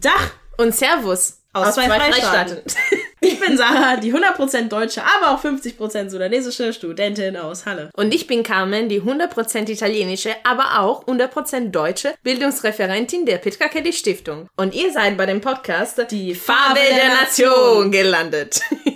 Dach und Servus aus, aus zwei, zwei Freistaaten. ich bin Sarah, die 100% deutsche, aber auch 50% sudanesische Studentin aus Halle. Und ich bin Carmen, die 100% italienische, aber auch 100% deutsche Bildungsreferentin der Petra Kelly Stiftung. Und ihr seid bei dem Podcast Die Farbe, der, der. Nation gelandet.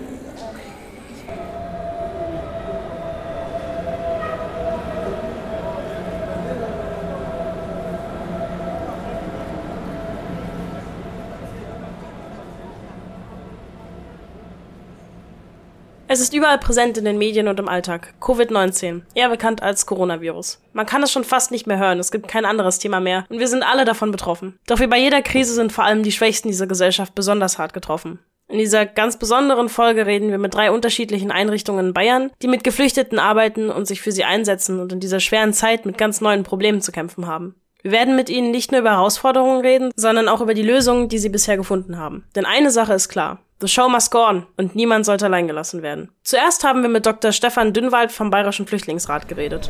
Es ist überall präsent in den Medien und im Alltag. Covid-19, eher bekannt als Coronavirus. Man kann es schon fast nicht mehr hören, es gibt kein anderes Thema mehr und wir sind alle davon betroffen. Doch wie bei jeder Krise sind vor allem die Schwächsten dieser Gesellschaft besonders hart getroffen. In dieser ganz besonderen Folge reden wir mit drei unterschiedlichen Einrichtungen in Bayern, die mit Geflüchteten arbeiten und sich für sie einsetzen und in dieser schweren Zeit mit ganz neuen Problemen zu kämpfen haben. Wir werden mit ihnen nicht nur über Herausforderungen reden, sondern auch über die Lösungen, die sie bisher gefunden haben. Denn eine Sache ist klar. The show must go on und niemand sollte allein gelassen werden. Zuerst haben wir mit Dr. Stefan Dünnwald vom Bayerischen Flüchtlingsrat geredet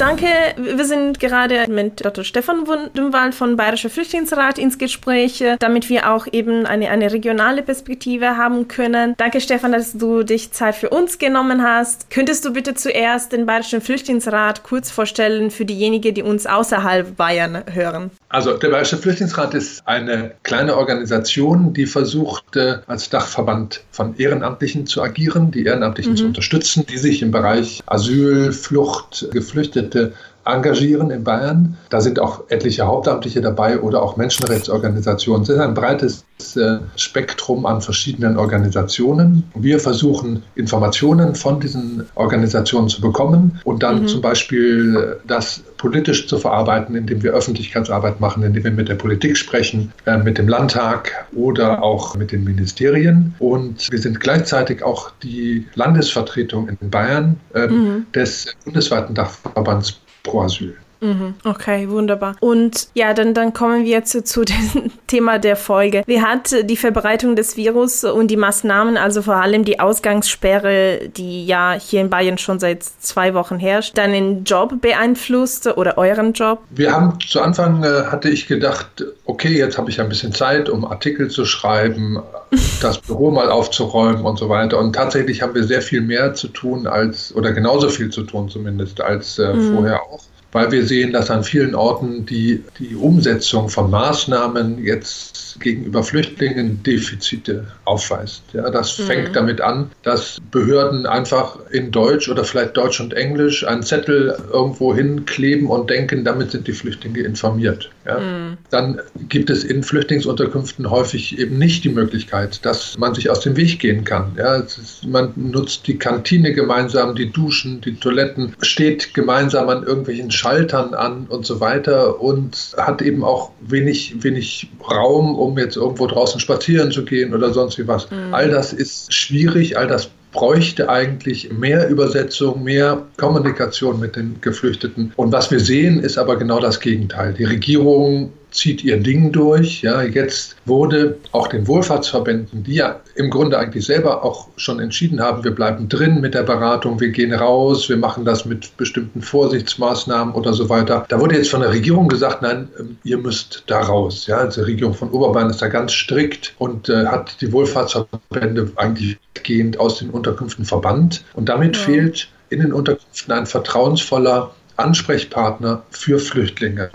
danke. Wir sind gerade mit Dr. Stefan Dümwald von Bayerischer Flüchtlingsrat ins Gespräch, damit wir auch eben eine, eine regionale Perspektive haben können. Danke, Stefan, dass du dich Zeit für uns genommen hast. Könntest du bitte zuerst den Bayerischen Flüchtlingsrat kurz vorstellen für diejenigen, die uns außerhalb Bayern hören? Also der Bayerische Flüchtlingsrat ist eine kleine Organisation, die versucht, als Dachverband von Ehrenamtlichen zu agieren, die Ehrenamtlichen mhm. zu unterstützen, die sich im Bereich Asyl, Flucht, Geflüchtete Landwirte engagieren in Bayern. Da sind auch etliche Hauptamtliche dabei oder auch Menschenrechtsorganisationen. Es ist ein breites äh, Spektrum an verschiedenen Organisationen. Wir versuchen Informationen von diesen Organisationen zu bekommen und dann mhm. zum Beispiel äh, das politisch zu verarbeiten, indem wir Öffentlichkeitsarbeit machen, indem wir mit der Politik sprechen, äh, mit dem Landtag oder auch mit den Ministerien. Und wir sind gleichzeitig auch die Landesvertretung in Bayern mhm. des bundesweiten Dachverbands Pro Asyl. Mhm. Okay, wunderbar. Und ja, dann, dann kommen wir jetzt zu dem Thema der Folge. Wie hat die Verbreitung des Virus und die Maßnahmen, also vor allem die Ausgangssperre, die ja hier in Bayern schon seit zwei Wochen herrscht, deinen Job beeinflusst oder euren Job? Wir haben zu Anfang, äh, hatte ich gedacht, okay, jetzt habe ich ein bisschen Zeit, um Artikel zu schreiben, das Büro mal aufzuräumen und so weiter. Und tatsächlich haben wir sehr viel mehr zu tun als, oder genauso viel zu tun zumindest als äh, mhm. vorher auch weil wir sehen, dass an vielen Orten die, die Umsetzung von Maßnahmen jetzt gegenüber Flüchtlingen Defizite aufweist. Ja, das mhm. fängt damit an, dass Behörden einfach in Deutsch oder vielleicht Deutsch und Englisch einen Zettel irgendwo hinkleben und denken, damit sind die Flüchtlinge informiert. Ja. Mhm. Dann gibt es in Flüchtlingsunterkünften häufig eben nicht die Möglichkeit, dass man sich aus dem Weg gehen kann. Ja, ist, man nutzt die Kantine gemeinsam, die Duschen, die Toiletten, steht gemeinsam an irgendwelchen Schaltern an und so weiter und hat eben auch wenig, wenig Raum, um jetzt irgendwo draußen spazieren zu gehen oder sonst wie was. Mhm. All das ist schwierig, all das bräuchte eigentlich mehr Übersetzung, mehr Kommunikation mit den Geflüchteten. Und was wir sehen, ist aber genau das Gegenteil. Die Regierung zieht ihr Ding durch. Ja, jetzt wurde auch den Wohlfahrtsverbänden, die ja im Grunde eigentlich selber auch schon entschieden haben, wir bleiben drin mit der Beratung, wir gehen raus, wir machen das mit bestimmten Vorsichtsmaßnahmen oder so weiter. Da wurde jetzt von der Regierung gesagt, nein, ähm, ihr müsst da raus. Ja, also die Regierung von Oberbayern ist da ganz strikt und äh, hat die Wohlfahrtsverbände eigentlich gehend aus den Unterkünften verbannt. Und damit ja. fehlt in den Unterkünften ein vertrauensvoller Ansprechpartner für Flüchtlinge.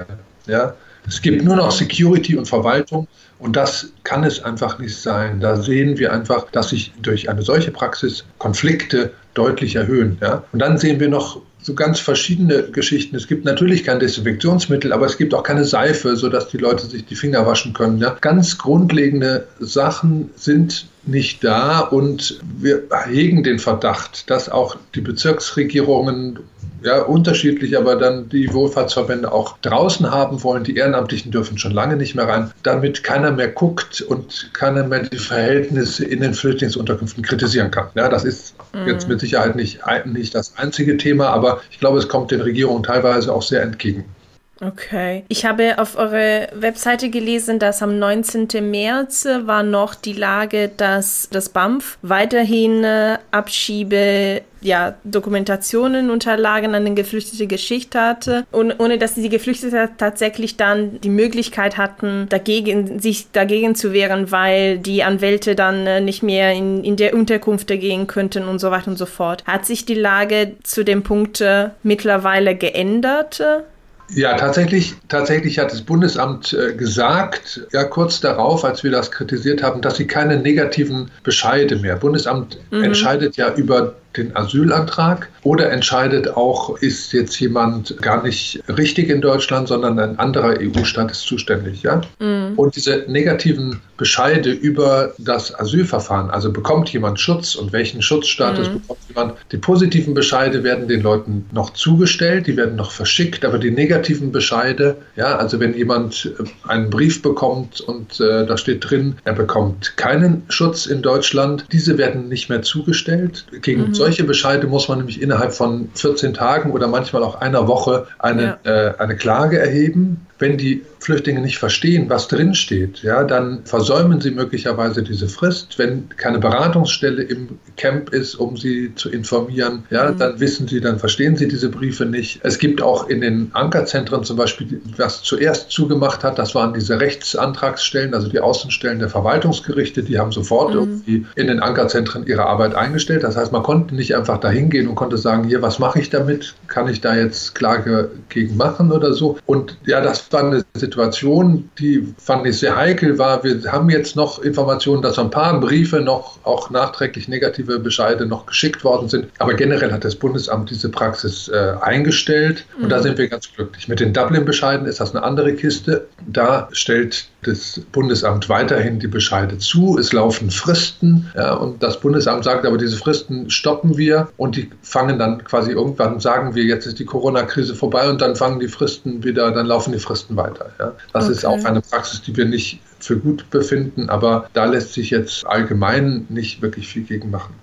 Ja, es gibt nur noch Security und Verwaltung und das kann es einfach nicht sein. Da sehen wir einfach, dass sich durch eine solche Praxis Konflikte deutlich erhöhen. Ja? Und dann sehen wir noch so ganz verschiedene Geschichten. Es gibt natürlich kein Desinfektionsmittel, aber es gibt auch keine Seife, sodass die Leute sich die Finger waschen können. Ja? Ganz grundlegende Sachen sind nicht da und wir hegen den Verdacht, dass auch die Bezirksregierungen ja, unterschiedlich, aber dann die Wohlfahrtsverbände auch draußen haben wollen. Die Ehrenamtlichen dürfen schon lange nicht mehr rein, damit keiner mehr guckt und keiner mehr die Verhältnisse in den Flüchtlingsunterkünften kritisieren kann. Ja, das ist mhm. jetzt mit Sicherheit nicht, nicht das einzige Thema, aber ich glaube, es kommt den Regierungen teilweise auch sehr entgegen. Okay. Ich habe auf eurer Webseite gelesen, dass am 19. März war noch die Lage, dass das BAMF weiterhin äh, Abschiebe ja, Dokumentationen, Unterlagen an den Geflüchteten geschickt hatte und ohne dass die Geflüchteten tatsächlich dann die Möglichkeit hatten, dagegen, sich dagegen zu wehren, weil die Anwälte dann äh, nicht mehr in, in der Unterkunft gehen könnten und so weiter und so fort. Hat sich die Lage zu dem Punkt äh, mittlerweile geändert? Ja, tatsächlich, tatsächlich hat das Bundesamt äh, gesagt, ja, kurz darauf, als wir das kritisiert haben, dass sie keine negativen Bescheide mehr. Bundesamt mhm. entscheidet ja über den Asylantrag oder entscheidet auch, ist jetzt jemand gar nicht richtig in Deutschland, sondern ein anderer EU-Staat ist zuständig. Ja? Mhm. Und diese negativen Bescheide über das Asylverfahren, also bekommt jemand Schutz und welchen Schutzstatus mhm. bekommt jemand, die positiven Bescheide werden den Leuten noch zugestellt, die werden noch verschickt, aber die negativen Bescheide, ja, also wenn jemand äh, einen Brief bekommt und äh, da steht drin, er bekommt keinen Schutz in Deutschland, diese werden nicht mehr zugestellt. Gegen mhm solche Bescheide muss man nämlich innerhalb von 14 Tagen oder manchmal auch einer Woche eine, ja. äh, eine Klage erheben wenn die Flüchtlinge nicht verstehen, was drinsteht, ja, dann versäumen sie möglicherweise diese Frist. Wenn keine Beratungsstelle im Camp ist, um sie zu informieren, ja, mhm. dann wissen sie, dann verstehen sie diese Briefe nicht. Es gibt auch in den Ankerzentren zum Beispiel, was zuerst zugemacht hat, das waren diese Rechtsantragsstellen, also die Außenstellen der Verwaltungsgerichte, die haben sofort mhm. irgendwie in den Ankerzentren ihre Arbeit eingestellt. Das heißt, man konnte nicht einfach dahin gehen und konnte sagen, hier, was mache ich damit? Kann ich da jetzt Klage gegen machen oder so? Und ja, das war eine Situation, die fand ich sehr heikel war. Wir haben jetzt noch Informationen, dass ein paar Briefe noch, auch nachträglich negative Bescheide noch geschickt worden sind. Aber generell hat das Bundesamt diese Praxis äh, eingestellt und mhm. da sind wir ganz glücklich. Mit den Dublin-Bescheiden ist das eine andere Kiste. Da stellt das Bundesamt weiterhin die Bescheide zu. Es laufen Fristen ja, und das Bundesamt sagt aber, diese Fristen stoppen wir und die fangen dann quasi irgendwann, sagen wir, jetzt ist die Corona-Krise vorbei und dann fangen die Fristen wieder, dann laufen die Fristen weiter. Ja. Das okay. ist auch eine Praxis, die wir nicht für gut befinden, aber da lässt sich jetzt allgemein nicht wirklich viel gegen machen.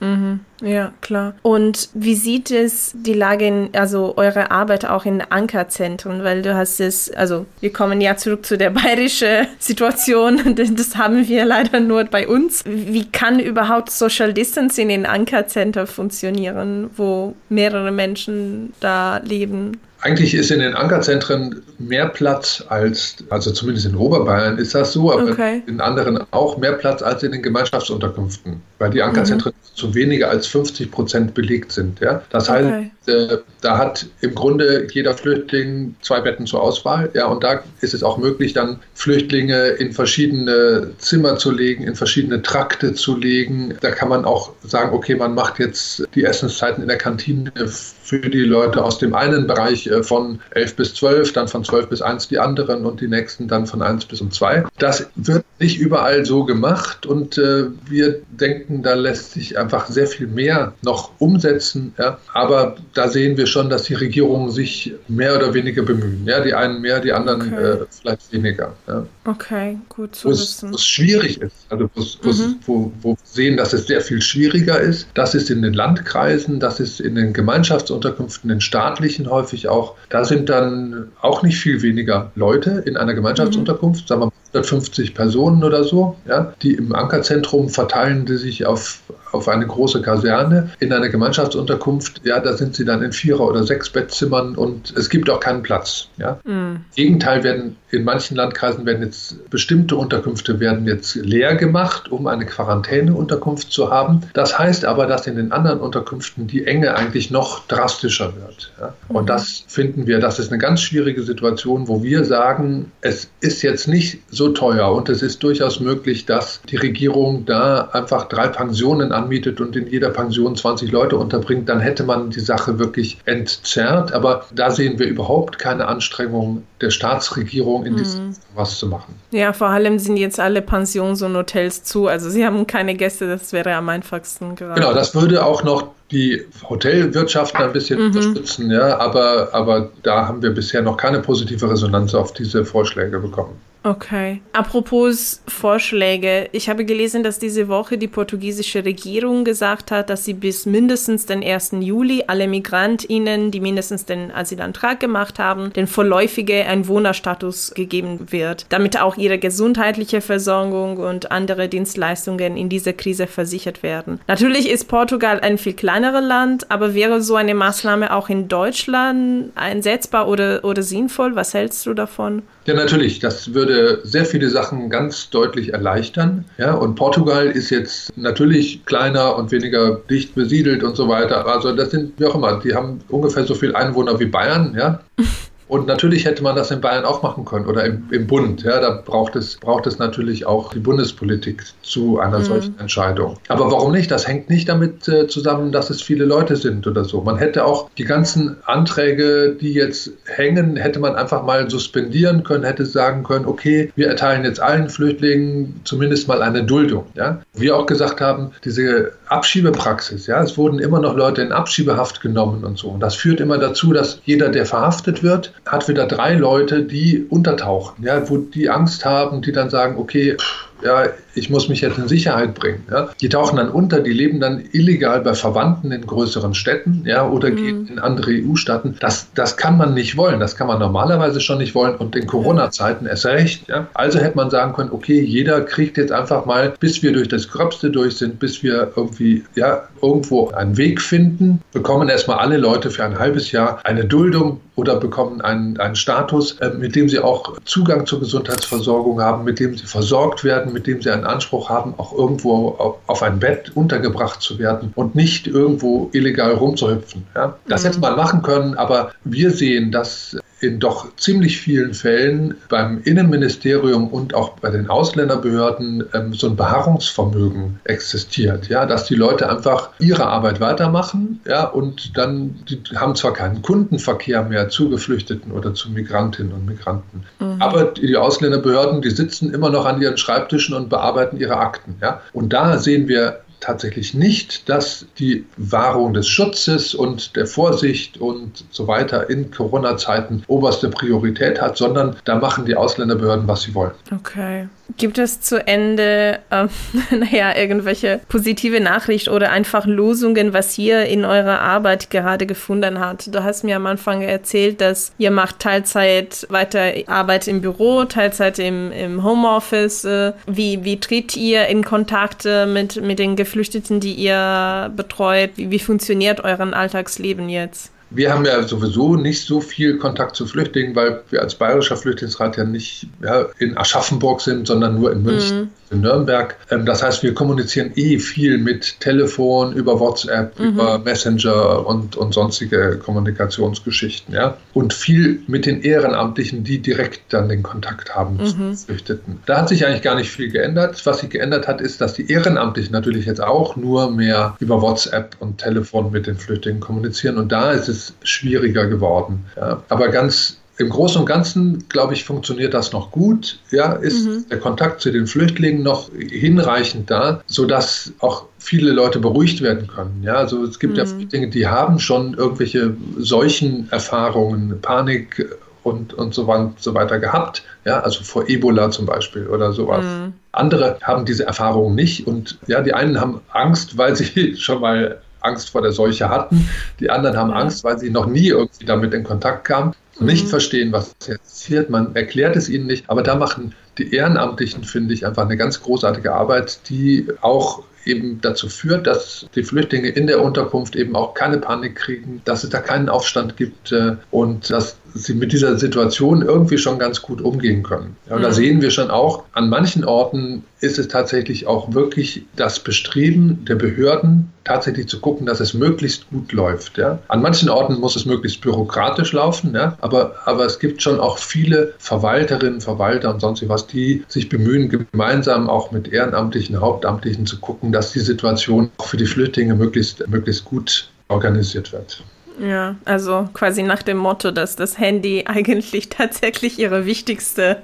Mhm. Ja, klar. Und wie sieht es die Lage in, also eure Arbeit auch in Ankerzentren? Weil du hast es, also wir kommen ja zurück zu der bayerischen Situation, das haben wir leider nur bei uns. Wie kann überhaupt Social Distancing in Ankerzentren funktionieren, wo mehrere Menschen da leben? Eigentlich ist in den Ankerzentren mehr Platz als, also zumindest in Oberbayern ist das so, aber okay. in anderen auch mehr Platz als in den Gemeinschaftsunterkünften, weil die Ankerzentren mhm. zu weniger als 50 Prozent belegt sind. Ja? Das heißt, okay. Äh, da hat im Grunde jeder Flüchtling zwei Betten zur Auswahl. Ja, und da ist es auch möglich, dann Flüchtlinge in verschiedene Zimmer zu legen, in verschiedene Trakte zu legen. Da kann man auch sagen, okay, man macht jetzt die Essenszeiten in der Kantine für die Leute aus dem einen Bereich äh, von 11 bis 12, dann von 12 bis 1 die anderen und die nächsten dann von 1 bis um 2. Das wird nicht überall so gemacht und äh, wir denken, da lässt sich einfach sehr viel mehr noch umsetzen. Ja? Aber da sehen wir schon, dass die Regierungen sich mehr oder weniger bemühen. Ja? Die einen mehr, die anderen okay. äh, vielleicht weniger. Ja? Okay, gut zu wo's, wissen. Wo es schwierig ist, also mhm. wo, wo wir sehen, dass es sehr viel schwieriger ist, das ist in den Landkreisen, das ist in den Gemeinschaftsunterkünften, in staatlichen häufig auch. Da sind dann auch nicht viel weniger Leute in einer Gemeinschaftsunterkunft, mhm. sagen wir mal 150 Personen oder so, ja, die im Ankerzentrum verteilen die sich auf, auf eine große Kaserne. In einer Gemeinschaftsunterkunft, ja, da sind sie dann in Vierer- oder Sechs-Bettzimmern und es gibt auch keinen Platz. Ja. Mhm. Gegenteil werden in manchen Landkreisen werden jetzt bestimmte Unterkünfte werden jetzt leer gemacht, um eine Quarantäneunterkunft zu haben. Das heißt aber, dass in den anderen Unterkünften die Enge eigentlich noch drastischer wird. Ja. Und mhm. das finden wir, das ist eine ganz schwierige Situation, wo wir sagen, es ist jetzt nicht so so teuer und es ist durchaus möglich, dass die Regierung da einfach drei Pensionen anmietet und in jeder Pension 20 Leute unterbringt, dann hätte man die Sache wirklich entzerrt. Aber da sehen wir überhaupt keine Anstrengung der Staatsregierung, in diesem mhm. was zu machen. Ja, vor allem sind jetzt alle Pensions und Hotels zu. Also sie haben keine Gäste, das wäre am einfachsten gerade. Genau, das würde auch noch die Hotelwirtschaft ein bisschen mhm. unterstützen, ja, aber, aber da haben wir bisher noch keine positive Resonanz auf diese Vorschläge bekommen. Okay. Apropos Vorschläge. Ich habe gelesen, dass diese Woche die portugiesische Regierung gesagt hat, dass sie bis mindestens den 1. Juli alle MigrantInnen, die mindestens den Asylantrag gemacht haben, den vorläufige Einwohnerstatus gegeben wird, damit auch ihre gesundheitliche Versorgung und andere Dienstleistungen in dieser Krise versichert werden. Natürlich ist Portugal ein viel kleineres Land, aber wäre so eine Maßnahme auch in Deutschland einsetzbar oder, oder sinnvoll? Was hältst du davon? Ja, natürlich. Das würde sehr viele Sachen ganz deutlich erleichtern. Ja, und Portugal ist jetzt natürlich kleiner und weniger dicht besiedelt und so weiter. Also das sind, wie auch immer, die haben ungefähr so viele Einwohner wie Bayern. Ja. Und natürlich hätte man das in Bayern auch machen können oder im, im Bund. Ja, da braucht es, braucht es natürlich auch die Bundespolitik zu einer mhm. solchen Entscheidung. Aber warum nicht? Das hängt nicht damit äh, zusammen, dass es viele Leute sind oder so. Man hätte auch die ganzen Anträge, die jetzt hängen, hätte man einfach mal suspendieren können, hätte sagen können, okay, wir erteilen jetzt allen Flüchtlingen zumindest mal eine Duldung. Ja? Wir auch gesagt haben, diese Abschiebepraxis, ja, es wurden immer noch Leute in Abschiebehaft genommen und so. Und das führt immer dazu, dass jeder, der verhaftet wird, hat wieder drei Leute, die untertauchen, ja, wo die Angst haben, die dann sagen, okay, pff, ja, ich muss mich jetzt in Sicherheit bringen. Ja. Die tauchen dann unter, die leben dann illegal bei Verwandten in größeren Städten ja, oder mhm. gehen in andere EU-Staaten. Das, das kann man nicht wollen. Das kann man normalerweise schon nicht wollen und in Corona-Zeiten erst recht. Ja. Also hätte man sagen können, okay, jeder kriegt jetzt einfach mal, bis wir durch das Gröbste durch sind, bis wir irgendwie ja, irgendwo einen Weg finden, bekommen erstmal alle Leute für ein halbes Jahr eine Duldung oder bekommen einen, einen Status, äh, mit dem sie auch Zugang zur Gesundheitsversorgung haben, mit dem sie versorgt werden, mit dem sie einen Anspruch haben, auch irgendwo auf ein Bett untergebracht zu werden und nicht irgendwo illegal rumzuhüpfen. Ja? Das mhm. hätte man machen können, aber wir sehen, dass in doch ziemlich vielen Fällen beim Innenministerium und auch bei den Ausländerbehörden ähm, so ein Beharrungsvermögen existiert, ja, dass die Leute einfach ihre Arbeit weitermachen, ja, und dann die haben zwar keinen Kundenverkehr mehr zu Geflüchteten oder zu Migrantinnen und Migranten, mhm. aber die Ausländerbehörden, die sitzen immer noch an ihren Schreibtischen und bearbeiten ihre Akten, ja, und da sehen wir tatsächlich nicht, dass die Wahrung des Schutzes und der Vorsicht und so weiter in Corona-Zeiten oberste Priorität hat, sondern da machen die Ausländerbehörden, was sie wollen. Okay. Gibt es zu Ende, äh, naja, irgendwelche positive Nachricht oder einfach Lösungen, was ihr in eurer Arbeit gerade gefunden habt? Du hast mir am Anfang erzählt, dass ihr macht Teilzeit weiter Arbeit im Büro, Teilzeit im, im Homeoffice. Äh, wie, wie tritt ihr in Kontakt mit, mit den Geflüchteten, die ihr betreut? Wie, wie funktioniert euren Alltagsleben jetzt? Wir haben ja sowieso nicht so viel Kontakt zu Flüchtlingen, weil wir als Bayerischer Flüchtlingsrat ja nicht ja, in Aschaffenburg sind, sondern nur in München. Mhm in Nürnberg. Ähm, das heißt, wir kommunizieren eh viel mit Telefon, über WhatsApp, mhm. über Messenger und, und sonstige Kommunikationsgeschichten. Ja? Und viel mit den Ehrenamtlichen, die direkt dann den Kontakt haben mhm. zu Geflüchteten. Da hat sich eigentlich gar nicht viel geändert. Was sich geändert hat, ist, dass die Ehrenamtlichen natürlich jetzt auch nur mehr über WhatsApp und Telefon mit den Flüchtlingen kommunizieren. Und da ist es schwieriger geworden. Ja? Aber ganz im Großen und Ganzen, glaube ich, funktioniert das noch gut. Ja, ist mhm. der Kontakt zu den Flüchtlingen noch hinreichend da, sodass auch viele Leute beruhigt werden können. Ja, also es gibt mhm. ja Flüchtlinge, die haben schon irgendwelche solchen Erfahrungen, Panik und, und so, weiter gehabt. Ja, also vor Ebola zum Beispiel oder sowas. Mhm. Andere haben diese Erfahrungen nicht und ja, die einen haben Angst, weil sie schon mal Angst vor der Seuche hatten. Die anderen haben Angst, weil sie noch nie irgendwie damit in Kontakt kamen nicht mhm. verstehen, was jetzt passiert. Man erklärt es ihnen nicht. Aber da machen die Ehrenamtlichen, finde ich, einfach eine ganz großartige Arbeit, die auch eben dazu führt, dass die Flüchtlinge in der Unterkunft eben auch keine Panik kriegen, dass es da keinen Aufstand gibt äh, und dass sie mit dieser Situation irgendwie schon ganz gut umgehen können. Ja, und da mhm. sehen wir schon auch, an manchen Orten ist es tatsächlich auch wirklich das Bestreben der Behörden, tatsächlich zu gucken, dass es möglichst gut läuft. Ja. An manchen Orten muss es möglichst bürokratisch laufen, ja, aber, aber es gibt schon auch viele Verwalterinnen, Verwalter und sonst was, die sich bemühen, gemeinsam auch mit Ehrenamtlichen, Hauptamtlichen zu gucken, dass die Situation auch für die Flüchtlinge möglichst, möglichst gut organisiert wird. Ja, also quasi nach dem Motto, dass das Handy eigentlich tatsächlich ihre wichtigste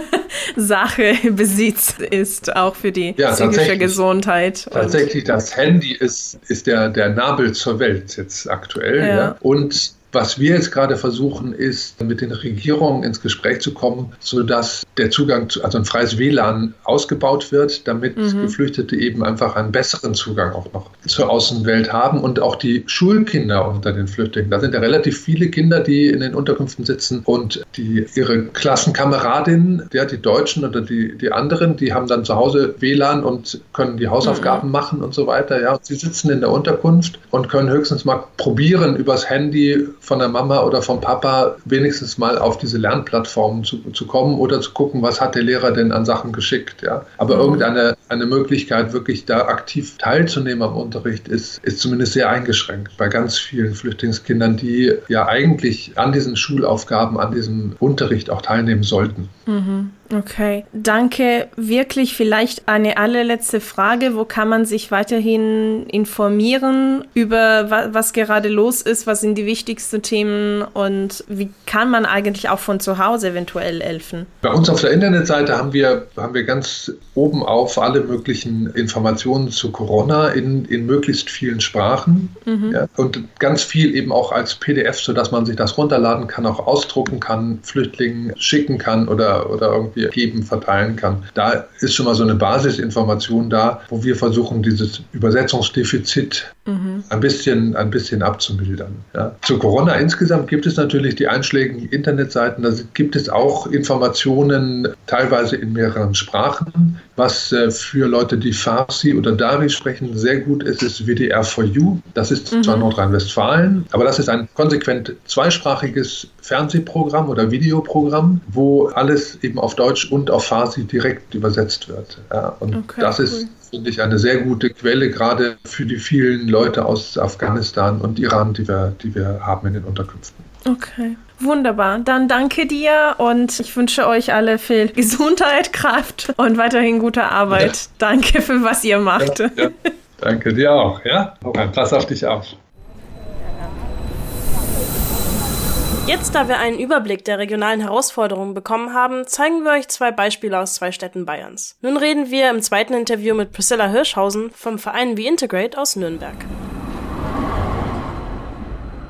Sache Besitz ist, auch für die ja, psychische Gesundheit. Tatsächlich, das Handy ist, ist der, der Nabel zur Welt jetzt aktuell. Ja. ja. Und was wir jetzt gerade versuchen, ist, mit den Regierungen ins Gespräch zu kommen, sodass der Zugang zu, also ein freies WLAN ausgebaut wird, damit mhm. Geflüchtete eben einfach einen besseren Zugang auch noch zur Außenwelt haben und auch die Schulkinder unter den Flüchtlingen. Da sind ja relativ viele Kinder, die in den Unterkünften sitzen und die ihre Klassenkameradinnen, ja, die Deutschen oder die, die anderen, die haben dann zu Hause WLAN und können die Hausaufgaben mhm. machen und so weiter. Ja, sie sitzen in der Unterkunft und können höchstens mal probieren, übers Handy von der Mama oder vom Papa wenigstens mal auf diese Lernplattformen zu, zu kommen oder zu gucken, was hat der Lehrer denn an Sachen geschickt. Ja? Aber mhm. irgendeine eine Möglichkeit, wirklich da aktiv teilzunehmen am Unterricht, ist, ist zumindest sehr eingeschränkt bei ganz vielen Flüchtlingskindern, die ja eigentlich an diesen Schulaufgaben, an diesem Unterricht auch teilnehmen sollten. Mhm. Okay, danke. Wirklich vielleicht eine allerletzte Frage. Wo kann man sich weiterhin informieren über was, was gerade los ist? Was sind die wichtigsten Themen und wie kann man eigentlich auch von zu Hause eventuell helfen? Bei uns auf der Internetseite haben wir, haben wir ganz oben auf alle möglichen Informationen zu Corona in, in möglichst vielen Sprachen mhm. ja, und ganz viel eben auch als PDF, sodass man sich das runterladen kann, auch ausdrucken kann, Flüchtlingen schicken kann oder, oder irgendwie irgendwie geben, verteilen kann. Da ist schon mal so eine Basisinformation da, wo wir versuchen, dieses Übersetzungsdefizit mhm. ein, bisschen, ein bisschen abzumildern. Ja. Zu Corona insgesamt gibt es natürlich die einschlägigen Internetseiten, da gibt es auch Informationen, teilweise in mehreren Sprachen. Was äh, für Leute, die Farsi oder Dari sprechen, sehr gut ist, ist WDR4U. Das ist mhm. zwar Nordrhein-Westfalen, aber das ist ein konsequent zweisprachiges Fernsehprogramm oder Videoprogramm, wo alles eben auf Deutsch und auf Farsi direkt übersetzt wird. Ja, und okay, das ist, cool. Finde ich, eine sehr gute Quelle, gerade für die vielen Leute aus Afghanistan und Iran, die wir, die wir haben in den Unterkünften. Okay. Wunderbar. Dann danke dir und ich wünsche euch alle viel Gesundheit, Kraft und weiterhin gute Arbeit. Ja. Danke für was ihr macht. Ja, ja. Danke dir auch, ja? Pass auf dich auf. Jetzt, da wir einen Überblick der regionalen Herausforderungen bekommen haben, zeigen wir euch zwei Beispiele aus zwei Städten Bayerns. Nun reden wir im zweiten Interview mit Priscilla Hirschhausen vom Verein We Integrate aus Nürnberg.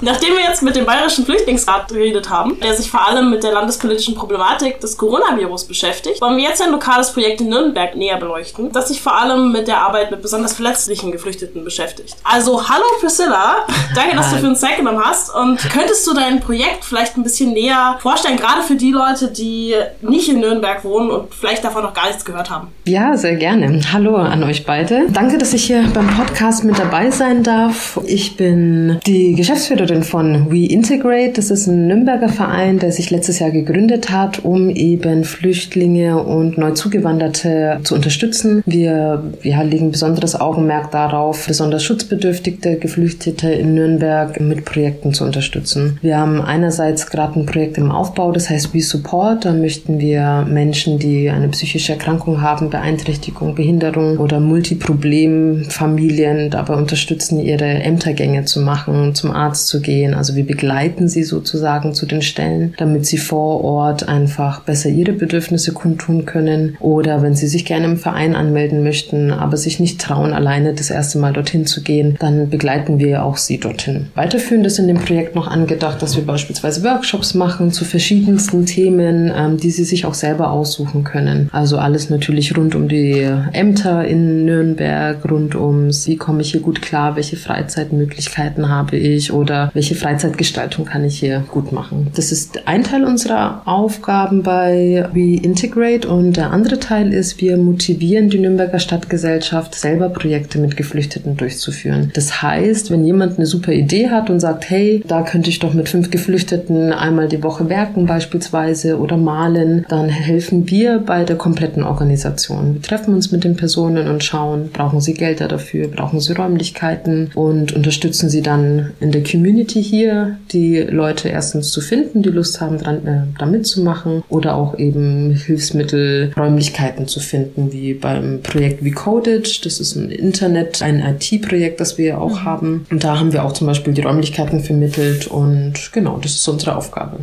Nachdem wir jetzt mit dem Bayerischen Flüchtlingsrat geredet haben, der sich vor allem mit der landespolitischen Problematik des Coronavirus beschäftigt, wollen wir jetzt ein lokales Projekt in Nürnberg näher beleuchten, das sich vor allem mit der Arbeit mit besonders verletzlichen Geflüchteten beschäftigt. Also, hallo Priscilla, danke, dass du für uns Zeit genommen hast und könntest du dein Projekt vielleicht ein bisschen näher vorstellen, gerade für die Leute, die nicht in Nürnberg wohnen und vielleicht davon noch gar nichts gehört haben? Ja, sehr gerne. Hallo an euch beide. Danke, dass ich hier beim Podcast mit dabei sein darf. Ich bin die Geschäftsführerin Gründerin von We Integrate. Das ist ein Nürnberger Verein, der sich letztes Jahr gegründet hat, um eben Flüchtlinge und Neuzugewanderte zu unterstützen. Wir ja, legen besonderes Augenmerk darauf, besonders schutzbedürftige Geflüchtete in Nürnberg mit Projekten zu unterstützen. Wir haben einerseits gerade ein Projekt im Aufbau, das heißt We Support. Da möchten wir Menschen, die eine psychische Erkrankung haben, Beeinträchtigung, Behinderung oder Multiproblemfamilien dabei unterstützen, ihre Ämtergänge zu machen, zum Arzt zu gehen. Also wir begleiten sie sozusagen zu den Stellen, damit sie vor Ort einfach besser ihre Bedürfnisse kundtun können. Oder wenn sie sich gerne im Verein anmelden möchten, aber sich nicht trauen, alleine das erste Mal dorthin zu gehen, dann begleiten wir auch sie dorthin. Weiterführend ist in dem Projekt noch angedacht, dass wir beispielsweise Workshops machen zu verschiedensten Themen, ähm, die sie sich auch selber aussuchen können. Also alles natürlich rund um die Ämter in Nürnberg, rund ums, wie komme ich hier gut klar, welche Freizeitmöglichkeiten habe ich oder welche Freizeitgestaltung kann ich hier gut machen. Das ist ein Teil unserer Aufgaben bei We Integrate und der andere Teil ist, wir motivieren die Nürnberger Stadtgesellschaft, selber Projekte mit Geflüchteten durchzuführen. Das heißt, wenn jemand eine super Idee hat und sagt, hey, da könnte ich doch mit fünf Geflüchteten einmal die Woche werken beispielsweise oder malen, dann helfen wir bei der kompletten Organisation. Wir treffen uns mit den Personen und schauen, brauchen sie Gelder dafür, brauchen sie Räumlichkeiten und unterstützen sie dann in der Community Community hier, die Leute erstens zu finden, die Lust haben, dran, äh, da mitzumachen oder auch eben Hilfsmittel, Räumlichkeiten zu finden, wie beim Projekt Recoded. Das ist ein Internet, ein IT-Projekt, das wir auch mhm. haben. Und da haben wir auch zum Beispiel die Räumlichkeiten vermittelt und genau, das ist unsere Aufgabe.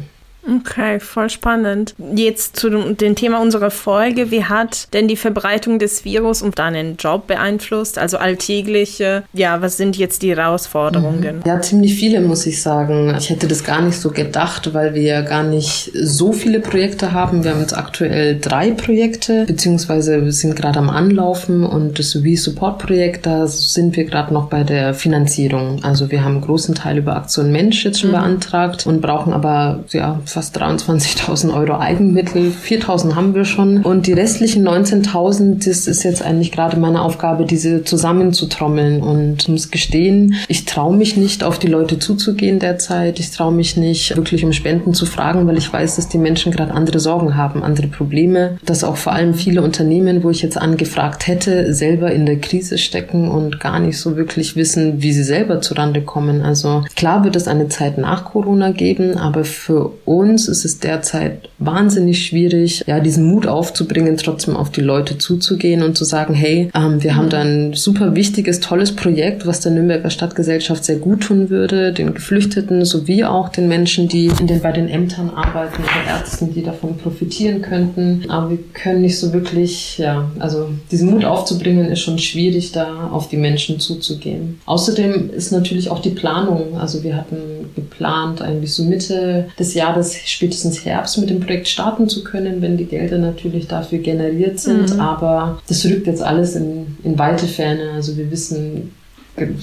Okay, voll spannend. Jetzt zu dem Thema unserer Folge. Wie hat denn die Verbreitung des Virus und deinen Job beeinflusst? Also alltägliche, ja, was sind jetzt die Herausforderungen? Ja, ziemlich viele, muss ich sagen. Ich hätte das gar nicht so gedacht, weil wir ja gar nicht so viele Projekte haben. Wir haben jetzt aktuell drei Projekte, beziehungsweise wir sind gerade am Anlaufen und das We-Support-Projekt, da sind wir gerade noch bei der Finanzierung. Also wir haben einen großen Teil über Aktion Mensch jetzt schon mhm. beantragt und brauchen aber ja fast 23.000 Euro Eigenmittel. 4.000 haben wir schon. Und die restlichen 19.000, das ist jetzt eigentlich gerade meine Aufgabe, diese zusammenzutrommeln. Und ich muss gestehen, ich traue mich nicht, auf die Leute zuzugehen derzeit. Ich traue mich nicht, wirklich um Spenden zu fragen, weil ich weiß, dass die Menschen gerade andere Sorgen haben, andere Probleme. Dass auch vor allem viele Unternehmen, wo ich jetzt angefragt hätte, selber in der Krise stecken und gar nicht so wirklich wissen, wie sie selber zurande kommen. Also klar wird es eine Zeit nach Corona geben, aber für uns uns ist es derzeit wahnsinnig schwierig, ja, diesen Mut aufzubringen, trotzdem auf die Leute zuzugehen und zu sagen, hey, ähm, wir haben da ein super wichtiges, tolles Projekt, was der Nürnberger Stadtgesellschaft sehr gut tun würde, den Geflüchteten sowie auch den Menschen, die in den, bei den Ämtern arbeiten oder Ärzten, die davon profitieren könnten. Aber wir können nicht so wirklich, ja, also diesen Mut aufzubringen, ist schon schwierig, da auf die Menschen zuzugehen. Außerdem ist natürlich auch die Planung, also wir hatten geplant, eigentlich so Mitte des Jahres spätestens Herbst mit dem Projekt starten zu können, wenn die Gelder natürlich dafür generiert sind. Mhm. Aber das rückt jetzt alles in, in weite Ferne. Also wir wissen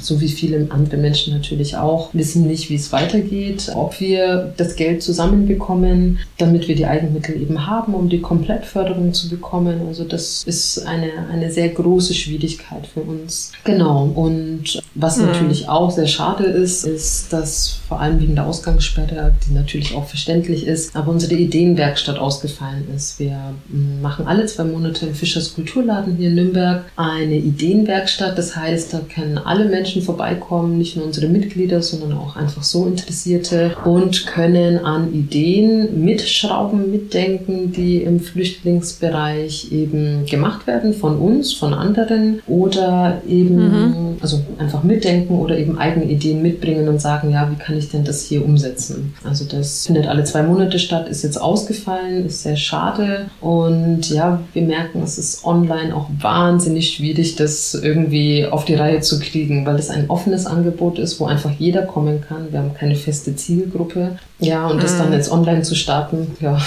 so wie viele andere Menschen natürlich auch, wissen nicht, wie es weitergeht, ob wir das Geld zusammenbekommen, damit wir die Eigenmittel eben haben, um die Komplettförderung zu bekommen. Also das ist eine, eine sehr große Schwierigkeit für uns. Genau. Und was mhm. natürlich auch sehr schade ist, ist, dass vor allem wegen der Ausgangssperre, die natürlich auch verständlich ist, aber unsere Ideenwerkstatt ausgefallen ist. Wir machen alle zwei Monate im Fischers Kulturladen hier in Nürnberg eine Ideenwerkstatt. Das heißt, da können alle alle Menschen vorbeikommen, nicht nur unsere Mitglieder, sondern auch einfach so Interessierte und können an Ideen mitschrauben, mitdenken, die im Flüchtlingsbereich eben gemacht werden von uns, von anderen oder eben, mhm. also einfach mitdenken oder eben eigene Ideen mitbringen und sagen, ja, wie kann ich denn das hier umsetzen? Also das findet alle zwei Monate statt, ist jetzt ausgefallen, ist sehr schade und ja, wir merken, es ist online auch wahnsinnig schwierig, das irgendwie auf die Reihe zu kriegen kriegen, weil es ein offenes Angebot ist, wo einfach jeder kommen kann. Wir haben keine feste Zielgruppe. Ja, und das dann mhm. jetzt online zu starten, ja,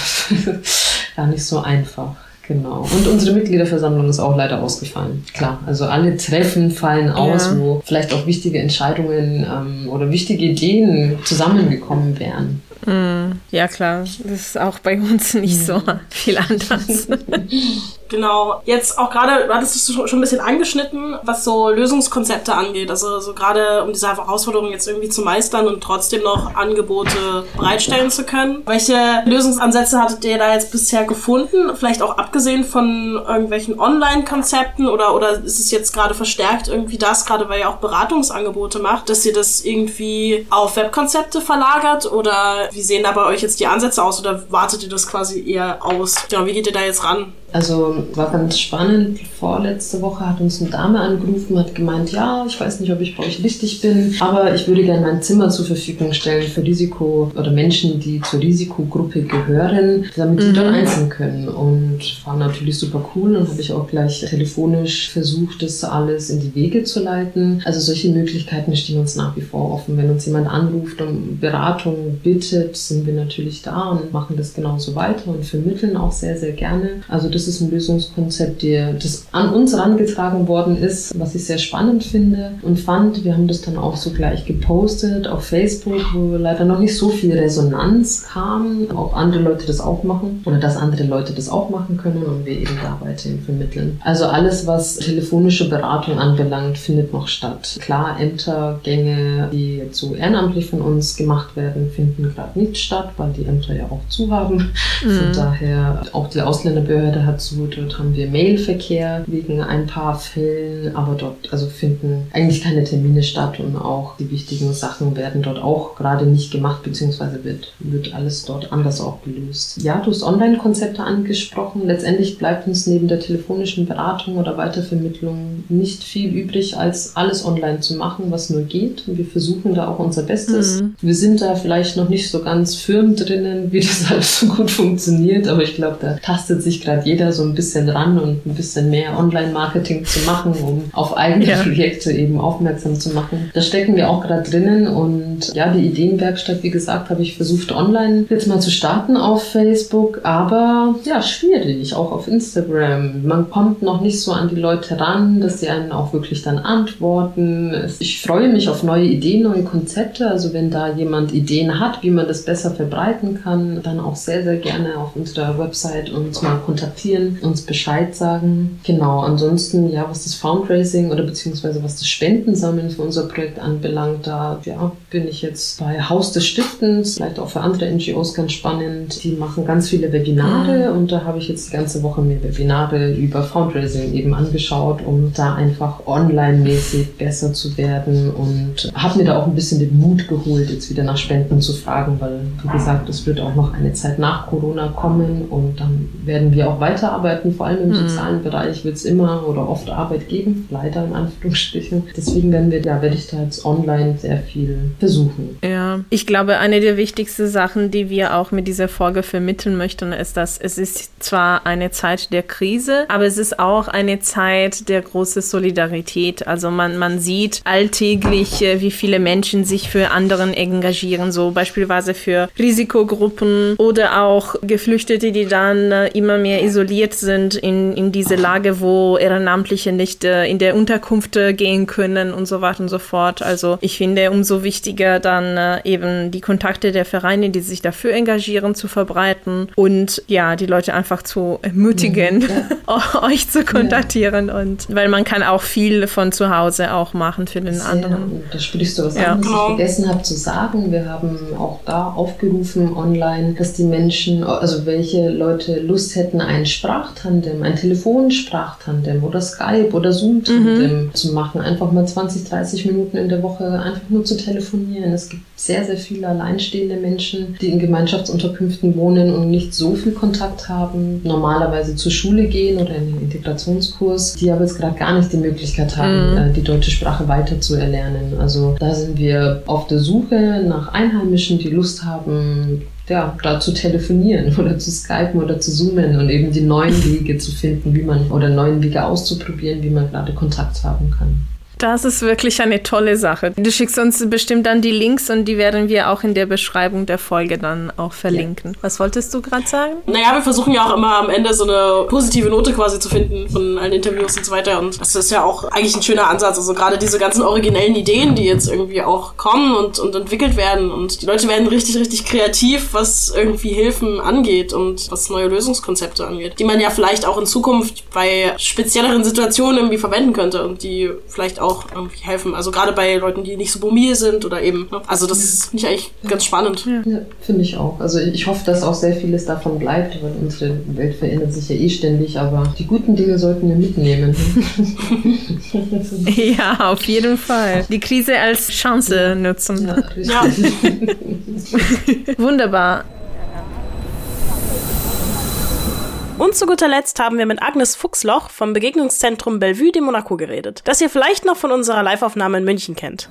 gar nicht so einfach. Genau. Und unsere Mitgliederversammlung ist auch leider ausgefallen. Klar, also alle Treffen fallen aus, ja. wo vielleicht auch wichtige Entscheidungen ähm, oder wichtige Ideen zusammengekommen wären. Mm, ja, klar. Das ist auch bei uns nicht so mhm. viel anders. Genau. Jetzt auch gerade, du hattest es schon ein bisschen angeschnitten, was so Lösungskonzepte angeht. Also so gerade um diese Herausforderung jetzt irgendwie zu meistern und trotzdem noch Angebote bereitstellen zu können. Welche Lösungsansätze hattet ihr da jetzt bisher gefunden? Vielleicht auch abgesehen von irgendwelchen Online-Konzepten oder, oder ist es jetzt gerade verstärkt irgendwie das, gerade weil ihr auch Beratungsangebote macht, dass ihr das irgendwie auf Webkonzepte verlagert oder wie sehen da bei euch jetzt die Ansätze aus oder wartet ihr das quasi eher aus? Genau, wie geht ihr da jetzt ran? Also war ganz spannend. Vorletzte Woche hat uns eine Dame angerufen, hat gemeint, ja, ich weiß nicht, ob ich bei euch richtig bin, aber ich würde gerne mein Zimmer zur Verfügung stellen für Risiko oder Menschen, die zur Risikogruppe gehören, damit die mhm. dort einzeln können. Und war natürlich super cool und habe ich auch gleich telefonisch versucht, das alles in die Wege zu leiten. Also solche Möglichkeiten stehen uns nach wie vor offen. Wenn uns jemand anruft und Beratung bittet, sind wir natürlich da und machen das genauso weiter und vermitteln auch sehr, sehr gerne. Also das ist ein Lösungskonzept, der, das an uns herangetragen worden ist, was ich sehr spannend finde und fand. Wir haben das dann auch so gleich gepostet auf Facebook, wo leider noch nicht so viel Resonanz kam, ob andere Leute das auch machen oder dass andere Leute das auch machen können und wir eben da weiterhin vermitteln. Also alles, was telefonische Beratung anbelangt, findet noch statt. Klar, Ämtergänge, die jetzt so ehrenamtlich von uns gemacht werden, finden gerade nicht statt, weil die Ämter ja auch zu haben. Mhm. Von daher auch die Ausländerbehörde hat so Dort haben wir Mailverkehr wegen ein paar Fällen, aber dort also finden eigentlich keine Termine statt und auch die wichtigen Sachen werden dort auch gerade nicht gemacht, beziehungsweise wird, wird alles dort anders auch gelöst. Ja, du hast Online-Konzepte angesprochen. Letztendlich bleibt uns neben der telefonischen Beratung oder Weitervermittlung nicht viel übrig, als alles online zu machen, was nur geht. Und wir versuchen da auch unser Bestes. Mhm. Wir sind da vielleicht noch nicht so ganz firm drinnen, wie das alles so gut funktioniert, aber ich glaube, da tastet sich gerade jeder so ein bisschen ran und ein bisschen mehr Online-Marketing zu machen, um auf eigene ja. Projekte eben aufmerksam zu machen. Da stecken wir auch gerade drinnen und ja, die Ideenwerkstatt, wie gesagt, habe ich versucht online jetzt mal zu starten auf Facebook, aber ja, schwierig, auch auf Instagram. Man kommt noch nicht so an die Leute ran, dass sie einen auch wirklich dann antworten. Ich freue mich auf neue Ideen, neue Konzepte. Also wenn da jemand Ideen hat, wie man das besser verbreiten kann, dann auch sehr, sehr gerne auf unserer Website uns mal kontaktieren, uns Bescheid sagen. Genau, ansonsten, ja, was das Fundraising oder beziehungsweise was das Spendensammeln für unser Projekt anbelangt, da ja, bin ich jetzt bei Haus des Stiftens, vielleicht auch für andere NGOs ganz spannend. Die machen ganz viele Webinare mhm. und da habe ich jetzt die ganze Woche mir Webinare über Fundraising eben angeschaut, um da einfach online-mäßig besser zu werden und habe mir da auch ein bisschen den Mut geholt, jetzt wieder nach Spenden zu fragen, weil, wie gesagt, es wird auch noch eine Zeit nach Corona kommen und dann werden wir auch weiterarbeiten. Vor allem im mhm. sozialen Bereich wird es immer oder oft Arbeit geben, leider in Anführungsstrichen. Deswegen werden wir, ja, werde ich da jetzt online sehr viel versuchen. Ja, ich glaube, eine der wichtigsten Sachen, die wir auch mit dieser Folge vermitteln möchten, ist, dass es ist zwar eine Zeit der Krise, aber es ist auch eine Zeit der großen Solidarität. Also man, man sieht alltäglich, äh, wie viele Menschen sich für anderen engagieren, so beispielsweise für Risikogruppen oder auch Geflüchtete, die dann äh, immer mehr isoliert sind in, in diese Lage, wo Ehrenamtliche nicht äh, in der Unterkunft gehen können und so weiter und so fort. Also ich finde, umso wichtiger dann eben die Kontakte der Vereine, die sich dafür engagieren, zu verbreiten und ja, die Leute einfach zu ermutigen, ja. euch zu kontaktieren ja. und weil man kann auch viel von zu Hause auch machen für den Sehr, anderen. Da sprichst du was ja. an, was ich vergessen habe zu sagen. Wir haben auch da aufgerufen online, dass die Menschen, also welche Leute Lust hätten, ein Sprachtandem, ein Telefonsprachtandem oder Skype oder Zoom-Tandem mhm. zu machen. Einfach mal 20, 30 Minuten in der Woche einfach nur zu telefonieren. Es gibt sehr, sehr viele alleinstehende Menschen, die in Gemeinschaftsunterkünften wohnen und nicht so viel Kontakt haben, normalerweise zur Schule gehen oder in den Integrationskurs, die aber jetzt gerade gar nicht die Möglichkeit haben, mhm. Äh, die deutsche Sprache weiter zu erlernen. Also da sind wir auf der Suche nach Einheimischen, die Lust haben, ja, da zu telefonieren oder zu skypen oder zu zoomen und eben die neuen Wege zu finden, wie man oder neuen Wege auszuprobieren, wie man gerade Kontakt haben kann. Das ist wirklich eine tolle Sache. Du schickst uns bestimmt dann die Links und die werden wir auch in der Beschreibung der Folge dann auch verlinken. Ja. Was wolltest du gerade sagen? Naja, wir versuchen ja auch immer am Ende so eine positive Note quasi zu finden von allen Interviews und so weiter. Und das ist ja auch eigentlich ein schöner Ansatz. Also gerade diese ganzen originellen Ideen, die jetzt irgendwie auch kommen und, und entwickelt werden. Und die Leute werden richtig, richtig kreativ, was irgendwie Hilfen angeht und was neue Lösungskonzepte angeht, die man ja vielleicht auch in Zukunft bei spezielleren Situationen irgendwie verwenden könnte und die vielleicht auch auch irgendwie helfen. Also gerade bei Leuten, die nicht so mobil sind oder eben. Ne? Also das ja. ist nicht eigentlich ja. ganz spannend. Ja, ja finde ich auch. Also ich hoffe, dass auch sehr vieles davon bleibt, weil unsere Welt verändert sich ja eh ständig, aber die guten Dinge sollten wir mitnehmen. ja, auf jeden Fall. Die Krise als Chance nutzen. Ja, Wunderbar. Und zu guter Letzt haben wir mit Agnes Fuchsloch vom Begegnungszentrum Bellevue de Monaco geredet, das ihr vielleicht noch von unserer Liveaufnahme in München kennt.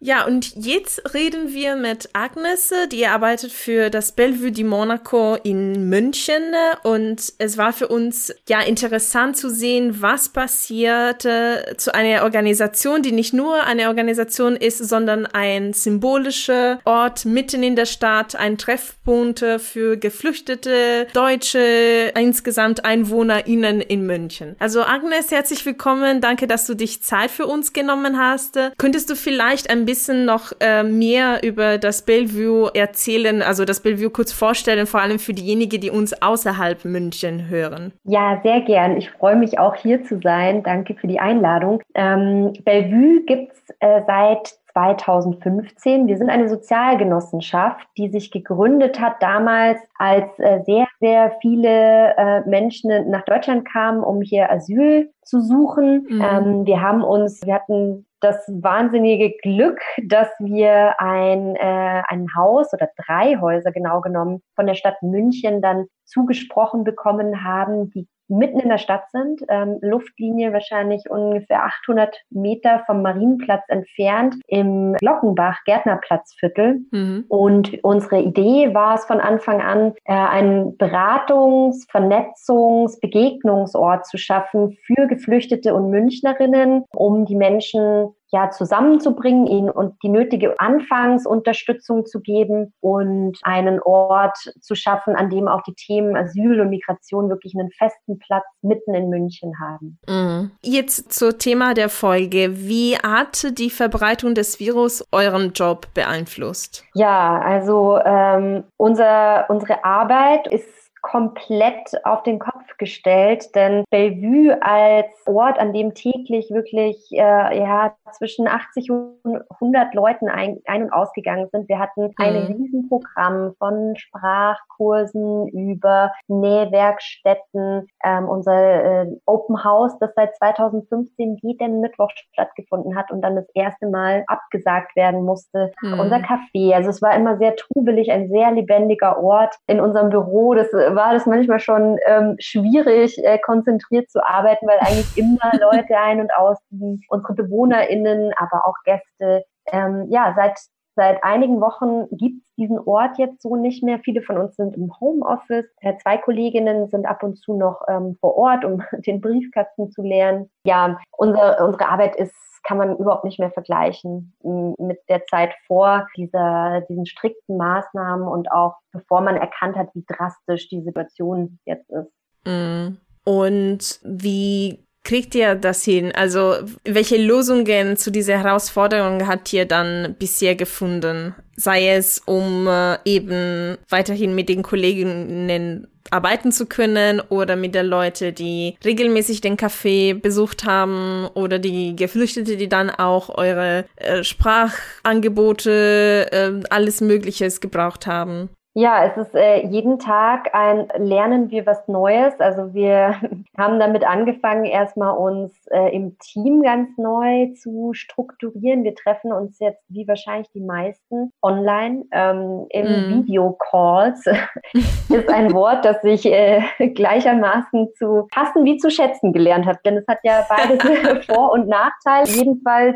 Ja, und jetzt reden wir mit Agnes, die arbeitet für das Bellevue di Monaco in München. Und es war für uns ja interessant zu sehen, was passierte zu einer Organisation, die nicht nur eine Organisation ist, sondern ein symbolischer Ort mitten in der Stadt, ein Treffpunkt für geflüchtete Deutsche, insgesamt EinwohnerInnen in München. Also Agnes, herzlich willkommen. Danke, dass du dich Zeit für uns genommen hast. Könntest du vielleicht ein bisschen noch äh, mehr über das Bellevue erzählen, also das Bellevue kurz vorstellen, vor allem für diejenigen, die uns außerhalb München hören? Ja, sehr gern. Ich freue mich auch hier zu sein. Danke für die Einladung. Ähm, Bellevue gibt es äh, seit 2015. Wir sind eine Sozialgenossenschaft, die sich gegründet hat damals, als äh, sehr, sehr viele äh, Menschen nach Deutschland kamen, um hier Asyl zu suchen. Mhm. Ähm, wir haben uns, wir hatten das wahnsinnige Glück, dass wir ein, äh, ein Haus oder drei Häuser genau genommen von der Stadt München dann zugesprochen bekommen haben, die mitten in der Stadt sind, ähm, Luftlinie wahrscheinlich ungefähr 800 Meter vom Marienplatz entfernt im Glockenbach Gärtnerplatzviertel. Mhm. Und unsere Idee war es von Anfang an, äh, einen Beratungs-, Vernetzungs-, Begegnungsort zu schaffen für Geflüchtete und Münchnerinnen, um die Menschen ja, zusammenzubringen, ihnen und die nötige Anfangsunterstützung zu geben und einen Ort zu schaffen, an dem auch die Themen Asyl und Migration wirklich einen festen Platz mitten in München haben. Mhm. Jetzt zum Thema der Folge. Wie hat die Verbreitung des Virus euren Job beeinflusst? Ja, also ähm, unser, unsere Arbeit ist komplett auf den Kopf gestellt, denn Bellevue als Ort, an dem täglich wirklich äh, ja zwischen 80 und 100 Leuten ein, ein und ausgegangen sind. Wir hatten mhm. ein Riesenprogramm von Sprachkursen über Nähwerkstätten. Ähm, unser äh, Open House, das seit 2015 jeden Mittwoch stattgefunden hat und dann das erste Mal abgesagt werden musste. Mhm. Unser Café, also es war immer sehr trubelig, ein sehr lebendiger Ort in unserem Büro. Das war das manchmal schon ähm, schwierig, äh, konzentriert zu arbeiten, weil eigentlich immer Leute ein- und ausziehen. Unsere BewohnerInnen, aber auch Gäste. Ähm, ja, seit Seit einigen Wochen gibt es diesen Ort jetzt so nicht mehr. Viele von uns sind im Homeoffice. Äh, zwei Kolleginnen sind ab und zu noch ähm, vor Ort, um den Briefkasten zu lernen. Ja, unser, unsere Arbeit ist kann man überhaupt nicht mehr vergleichen mit der Zeit vor dieser, diesen strikten Maßnahmen und auch bevor man erkannt hat, wie drastisch die Situation jetzt ist. Mm. Und wie kriegt ihr das hin? Also welche Lösungen zu dieser Herausforderung habt ihr dann bisher gefunden? Sei es, um äh, eben weiterhin mit den Kolleginnen arbeiten zu können oder mit den Leuten, die regelmäßig den Café besucht haben oder die Geflüchtete, die dann auch eure äh, Sprachangebote, äh, alles Mögliches gebraucht haben. Ja, es ist äh, jeden Tag ein Lernen wir was Neues. Also wir haben damit angefangen, erstmal uns äh, im Team ganz neu zu strukturieren. Wir treffen uns jetzt, wie wahrscheinlich die meisten, online ähm, im mm. Videocalls. ist ein Wort, das ich äh, gleichermaßen zu hassen wie zu schätzen gelernt habe. Denn es hat ja beides Vor- und Nachteile. Jedenfalls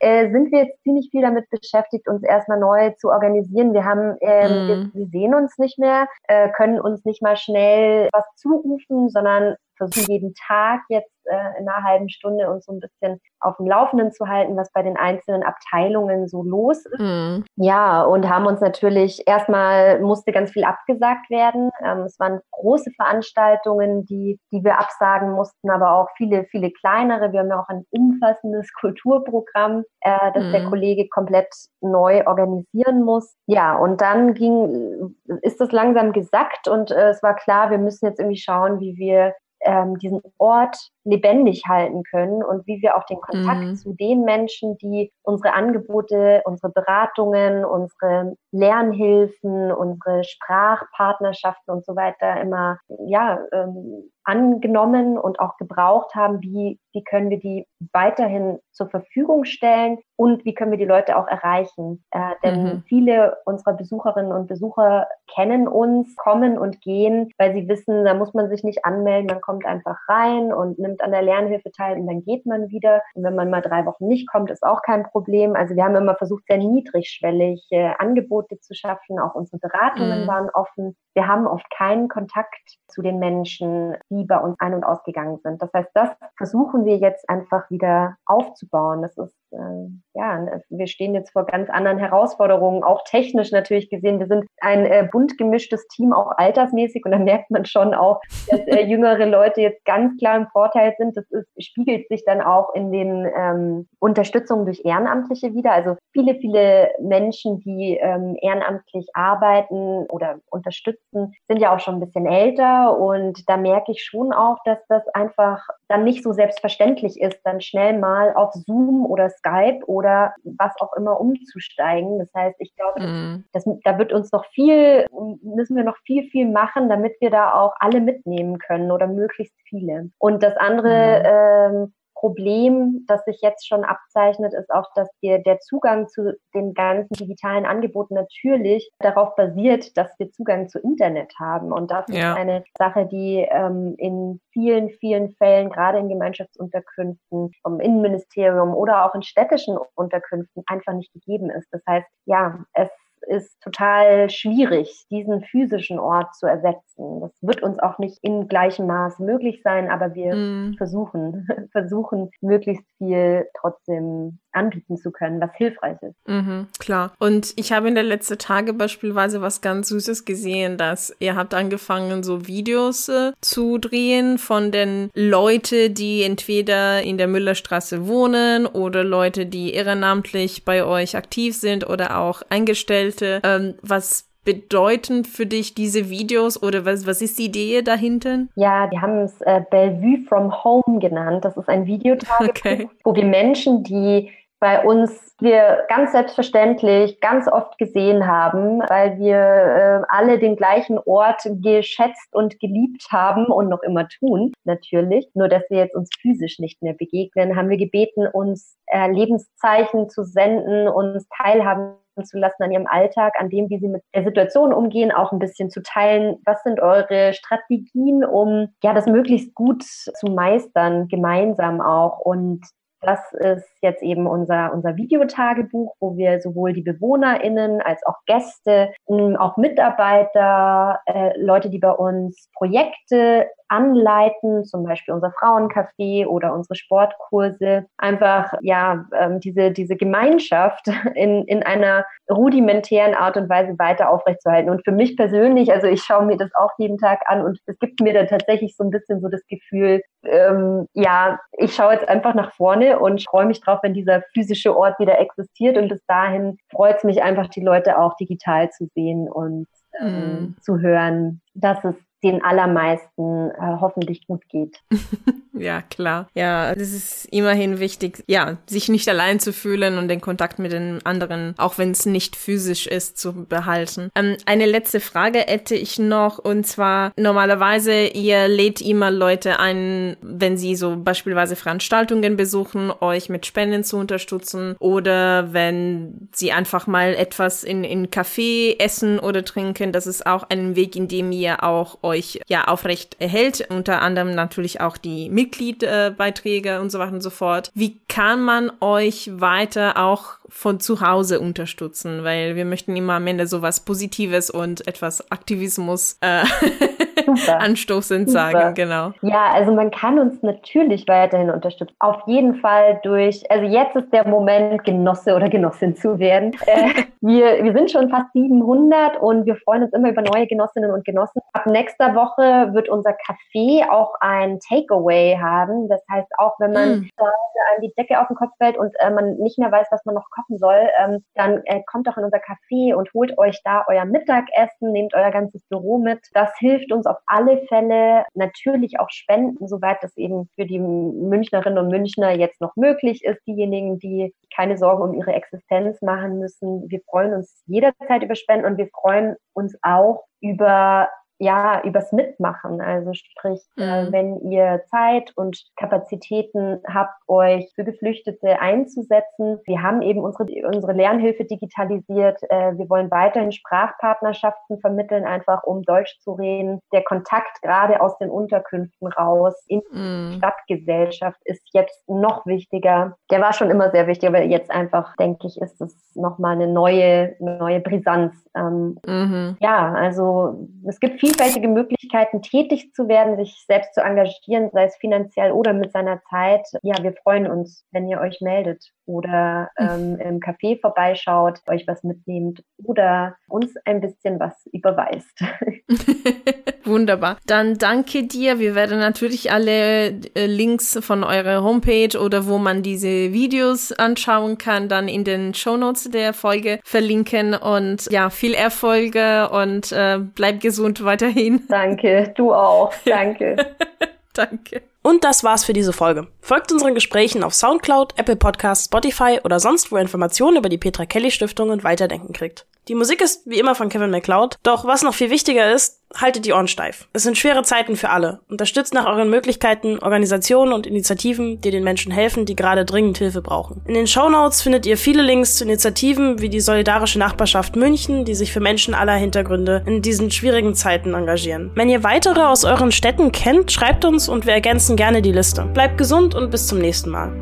äh, sind wir jetzt ziemlich viel damit beschäftigt, uns erstmal neu zu organisieren. Wir haben, ähm, mm. wir, wir, sehen uns nicht mehr, äh, können uns nicht mal schnell was zurufen, sondern versuchen jeden Tag jetzt äh, in einer halben Stunde uns so ein bisschen auf dem Laufenden zu halten, was bei den einzelnen Abteilungen so los ist. Mhm. Ja, und haben uns natürlich erstmal musste ganz viel abgesagt werden. Ähm, es waren große Veranstaltungen, die, die wir absagen mussten, aber auch viele, viele kleinere. Wir haben ja auch ein umfassendes Kulturprogramm, äh, das mhm. der Kollege komplett neu organisieren muss. Ja, und dann ging, ist das langsam gesackt und äh, es war klar, wir müssen jetzt irgendwie schauen, wie wir ähm, diesen Ort lebendig halten können und wie wir auch den Kontakt mhm. zu den Menschen, die unsere Angebote, unsere Beratungen, unsere Lernhilfen, unsere Sprachpartnerschaften und so weiter immer ja ähm, angenommen und auch gebraucht haben, wie, wie können wir die weiterhin zur Verfügung stellen und wie können wir die Leute auch erreichen. Äh, denn mhm. viele unserer Besucherinnen und Besucher kennen uns, kommen und gehen, weil sie wissen, da muss man sich nicht anmelden, man kommt einfach rein und nimmt an der Lernhilfe teil und dann geht man wieder. Und wenn man mal drei Wochen nicht kommt, ist auch kein Problem. Also wir haben immer versucht, sehr niedrigschwellig äh, Angebote zu schaffen. Auch unsere Beratungen mhm. waren offen. Wir haben oft keinen Kontakt zu den Menschen, die bei uns ein- und ausgegangen sind. Das heißt, das versuchen wir jetzt einfach wieder aufzubauen. Das ist äh, ja, wir stehen jetzt vor ganz anderen Herausforderungen, auch technisch natürlich gesehen. Wir sind ein äh, bunt gemischtes Team, auch altersmäßig, und da merkt man schon auch, dass äh, jüngere Leute jetzt ganz klar im Vorteil sind. Das ist, spiegelt sich dann auch in den ähm, Unterstützungen durch Ehrenamtliche wieder. Also viele, viele Menschen, die ähm, ehrenamtlich arbeiten oder unterstützen, sind ja auch schon ein bisschen älter und da merke ich schon auch, dass das einfach dann nicht so selbstverständlich ist, dann schnell mal auf Zoom oder Skype oder was auch immer umzusteigen. Das heißt, ich glaube, mm. das, da wird uns noch viel, müssen wir noch viel, viel machen, damit wir da auch alle mitnehmen können oder möglichst viele. Und das andere, mm. ähm, Problem, das sich jetzt schon abzeichnet, ist auch, dass wir der Zugang zu den ganzen digitalen Angeboten natürlich darauf basiert, dass wir Zugang zu Internet haben. Und das ja. ist eine Sache, die ähm, in vielen, vielen Fällen, gerade in Gemeinschaftsunterkünften, im Innenministerium oder auch in städtischen Unterkünften einfach nicht gegeben ist. Das heißt, ja, es ist total schwierig, diesen physischen Ort zu ersetzen. Das wird uns auch nicht in gleichem Maß möglich sein, aber wir mm. versuchen, versuchen möglichst viel trotzdem anbieten zu können, was hilfreich ist. Mhm, klar. Und ich habe in den letzten Tagen beispielsweise was ganz Süßes gesehen, dass ihr habt angefangen, so Videos äh, zu drehen von den Leuten, die entweder in der Müllerstraße wohnen oder Leute, die ehrenamtlich bei euch aktiv sind oder auch Eingestellte. Ähm, was bedeuten für dich diese Videos oder was, was ist die Idee dahinter? Ja, wir haben es äh, Bellevue from Home genannt. Das ist ein Videotagebuch, okay. wo wir Menschen, die bei uns wir ganz selbstverständlich ganz oft gesehen haben, weil wir äh, alle den gleichen Ort geschätzt und geliebt haben und noch immer tun, natürlich. Nur dass wir jetzt uns physisch nicht mehr begegnen, haben wir gebeten, uns äh, Lebenszeichen zu senden, uns teilhaben zu lassen an ihrem Alltag, an dem, wie sie mit der Situation umgehen, auch ein bisschen zu teilen. Was sind eure Strategien, um ja das möglichst gut zu meistern, gemeinsam auch und das ist jetzt eben unser, unser Videotagebuch, wo wir sowohl die BewohnerInnen als auch Gäste, auch Mitarbeiter, äh, Leute, die bei uns Projekte anleiten, zum Beispiel unser Frauencafé oder unsere Sportkurse, einfach ja ähm, diese diese Gemeinschaft in in einer rudimentären Art und Weise weiter aufrechtzuerhalten. Und für mich persönlich, also ich schaue mir das auch jeden Tag an und es gibt mir dann tatsächlich so ein bisschen so das Gefühl, ähm, ja, ich schaue jetzt einfach nach vorne und freue mich drauf, wenn dieser physische Ort wieder existiert. Und bis dahin freut es mich einfach, die Leute auch digital zu sehen und ähm, mm. zu hören, dass es den allermeisten äh, hoffentlich gut geht. ja, klar. Ja, es ist immerhin wichtig, ja, sich nicht allein zu fühlen und den Kontakt mit den anderen, auch wenn es nicht physisch ist, zu behalten. Ähm, eine letzte Frage hätte ich noch und zwar normalerweise ihr lädt immer Leute ein, wenn sie so beispielsweise Veranstaltungen besuchen, euch mit Spenden zu unterstützen oder wenn sie einfach mal etwas in in Café essen oder trinken. Das ist auch ein Weg, in dem ihr auch euch ja aufrecht erhält, unter anderem natürlich auch die Mitgliedbeiträge und so weiter und so fort. Wie kann man euch weiter auch von zu Hause unterstützen? Weil wir möchten immer am Ende sowas Positives und etwas Aktivismus äh, anstoßend Super. sagen, genau. Ja, also man kann uns natürlich weiterhin unterstützen. Auf jeden Fall durch, also jetzt ist der Moment, Genosse oder Genossin zu werden. Äh, wir, wir sind schon fast 700 und wir freuen uns immer über neue Genossinnen und Genossen. Ab nächster Woche wird unser Café auch ein Takeaway haben. Das heißt, auch wenn man mm. an die Decke auf den Kopf fällt und äh, man nicht mehr weiß, was man noch kochen soll, ähm, dann äh, kommt doch in unser Café und holt euch da euer Mittagessen, nehmt euer ganzes Büro mit. Das hilft uns auf alle Fälle natürlich auch spenden, soweit das eben für die Münchnerinnen und Münchner jetzt noch möglich ist. Diejenigen, die keine Sorgen um ihre Existenz machen müssen. Wir freuen uns jederzeit über Spenden und wir freuen uns auch über ja, übers Mitmachen. Also sprich, äh, mhm. äh, wenn ihr Zeit und Kapazitäten habt, euch für Geflüchtete einzusetzen. Wir haben eben unsere, unsere Lernhilfe digitalisiert. Äh, wir wollen weiterhin Sprachpartnerschaften vermitteln, einfach um Deutsch zu reden. Der Kontakt gerade aus den Unterkünften raus in mhm. die Stadtgesellschaft ist jetzt noch wichtiger. Der war schon immer sehr wichtig, aber jetzt einfach, denke ich, ist es nochmal eine neue, neue Brisanz. Ähm, mhm. Ja, also es gibt vielfältige Möglichkeiten, tätig zu werden, sich selbst zu engagieren, sei es finanziell oder mit seiner Zeit. Ja, wir freuen uns, wenn ihr euch meldet oder ähm, im Café vorbeischaut, euch was mitnehmt oder uns ein bisschen was überweist. Wunderbar. Dann danke dir. Wir werden natürlich alle äh, Links von eurer Homepage oder wo man diese Videos anschauen kann, dann in den Show Notes der Folge verlinken. Und ja, viel Erfolge und äh, bleib gesund weiterhin. Danke, du auch. Danke. danke. Und das war's für diese Folge. Folgt unseren Gesprächen auf Soundcloud, Apple Podcasts, Spotify oder sonst wo Informationen über die Petra Kelly Stiftung und Weiterdenken kriegt. Die Musik ist wie immer von Kevin MacLeod, doch was noch viel wichtiger ist, haltet die Ohren steif. Es sind schwere Zeiten für alle. Unterstützt nach euren Möglichkeiten Organisationen und Initiativen, die den Menschen helfen, die gerade dringend Hilfe brauchen. In den Shownotes findet ihr viele Links zu Initiativen wie die Solidarische Nachbarschaft München, die sich für Menschen aller Hintergründe in diesen schwierigen Zeiten engagieren. Wenn ihr weitere aus euren Städten kennt, schreibt uns und wir ergänzen gerne die Liste. Bleibt gesund und bis zum nächsten Mal.